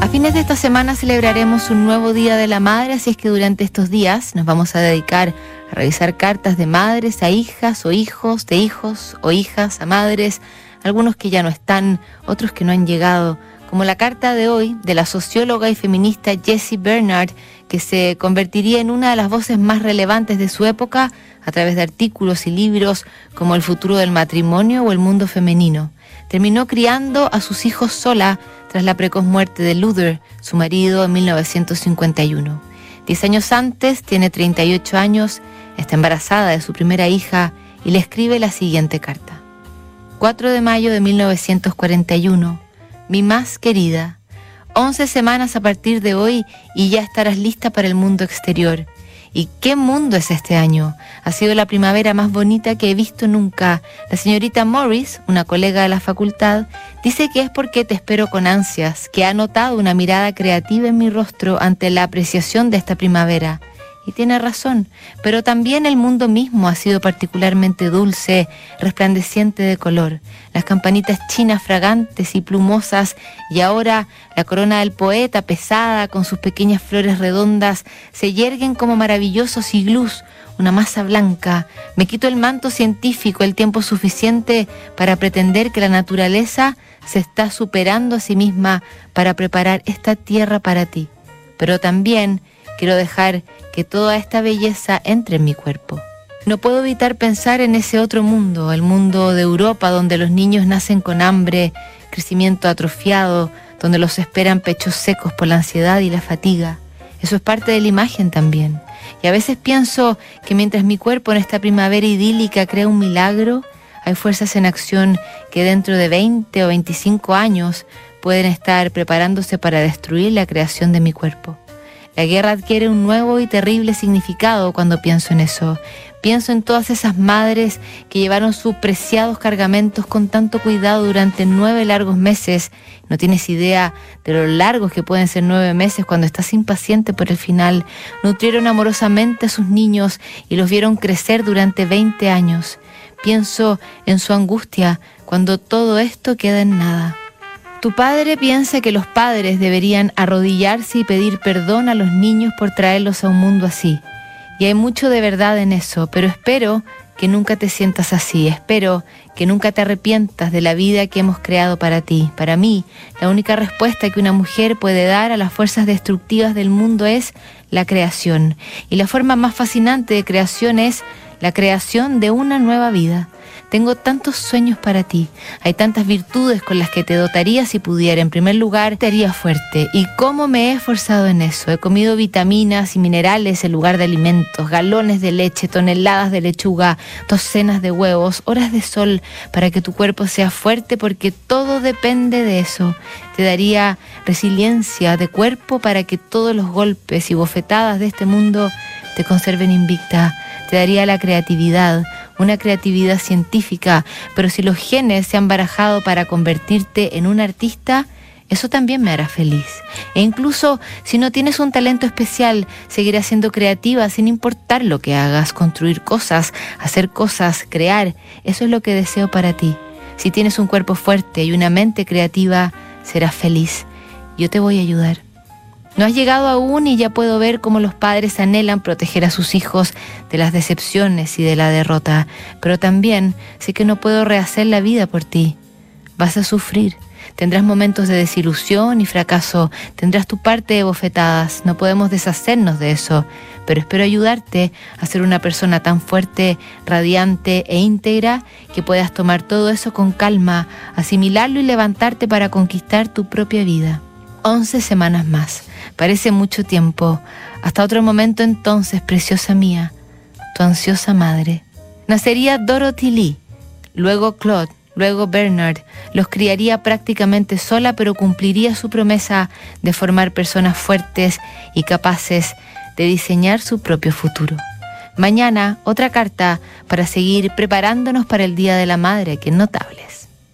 A fines de esta semana celebraremos un nuevo Día de la Madre, así es que durante estos días nos vamos a dedicar a revisar cartas de madres a hijas o hijos, de hijos o hijas a madres, algunos que ya no están, otros que no han llegado, como la carta de hoy de la socióloga y feminista Jessie Bernard, que se convertiría en una de las voces más relevantes de su época a través de artículos y libros como El futuro del matrimonio o El mundo femenino. Terminó criando a sus hijos sola tras la precoz muerte de Luther, su marido, en 1951. Diez años antes, tiene 38 años, está embarazada de su primera hija y le escribe la siguiente carta. 4 de mayo de 1941. Mi más querida, 11 semanas a partir de hoy y ya estarás lista para el mundo exterior. ¿Y qué mundo es este año? Ha sido la primavera más bonita que he visto nunca. La señorita Morris, una colega de la facultad, dice que es porque te espero con ansias, que ha notado una mirada creativa en mi rostro ante la apreciación de esta primavera. Y tiene razón, pero también el mundo mismo ha sido particularmente dulce, resplandeciente de color. Las campanitas chinas fragantes y plumosas y ahora la corona del poeta pesada con sus pequeñas flores redondas se yerguen como maravillosos iglús, una masa blanca. Me quito el manto científico el tiempo suficiente para pretender que la naturaleza se está superando a sí misma para preparar esta tierra para ti. Pero también quiero dejar que toda esta belleza entre en mi cuerpo. No puedo evitar pensar en ese otro mundo, el mundo de Europa, donde los niños nacen con hambre, crecimiento atrofiado, donde los esperan pechos secos por la ansiedad y la fatiga. Eso es parte de la imagen también. Y a veces pienso que mientras mi cuerpo en esta primavera idílica crea un milagro, hay fuerzas en acción que dentro de 20 o 25 años pueden estar preparándose para destruir la creación de mi cuerpo. La guerra adquiere un nuevo y terrible significado cuando pienso en eso. Pienso en todas esas madres que llevaron sus preciados cargamentos con tanto cuidado durante nueve largos meses. No tienes idea de lo largos que pueden ser nueve meses cuando estás impaciente por el final. Nutrieron amorosamente a sus niños y los vieron crecer durante 20 años. Pienso en su angustia cuando todo esto queda en nada. Tu padre piensa que los padres deberían arrodillarse y pedir perdón a los niños por traerlos a un mundo así. Y hay mucho de verdad en eso, pero espero que nunca te sientas así. Espero que nunca te arrepientas de la vida que hemos creado para ti. Para mí, la única respuesta que una mujer puede dar a las fuerzas destructivas del mundo es la creación. Y la forma más fascinante de creación es la creación de una nueva vida. Tengo tantos sueños para ti. Hay tantas virtudes con las que te dotaría si pudiera. En primer lugar, te haría fuerte. ¿Y cómo me he esforzado en eso? He comido vitaminas y minerales en lugar de alimentos, galones de leche, toneladas de lechuga, docenas de huevos, horas de sol para que tu cuerpo sea fuerte porque todo depende de eso. Te daría resiliencia de cuerpo para que todos los golpes y bofetadas de este mundo te conserven invicta. Te daría la creatividad, una creatividad científica, pero si los genes se han barajado para convertirte en un artista, eso también me hará feliz. E incluso si no tienes un talento especial, seguirás siendo creativa sin importar lo que hagas, construir cosas, hacer cosas, crear. Eso es lo que deseo para ti. Si tienes un cuerpo fuerte y una mente creativa, serás feliz. Yo te voy a ayudar. No has llegado aún y ya puedo ver cómo los padres anhelan proteger a sus hijos de las decepciones y de la derrota, pero también sé que no puedo rehacer la vida por ti. Vas a sufrir, tendrás momentos de desilusión y fracaso, tendrás tu parte de bofetadas, no podemos deshacernos de eso, pero espero ayudarte a ser una persona tan fuerte, radiante e íntegra que puedas tomar todo eso con calma, asimilarlo y levantarte para conquistar tu propia vida. Once semanas más. Parece mucho tiempo. Hasta otro momento entonces, preciosa mía, tu ansiosa madre. Nacería Dorothy Lee, luego Claude, luego Bernard. Los criaría prácticamente sola, pero cumpliría su promesa de formar personas fuertes y capaces de diseñar su propio futuro. Mañana, otra carta para seguir preparándonos para el Día de la Madre, que notables.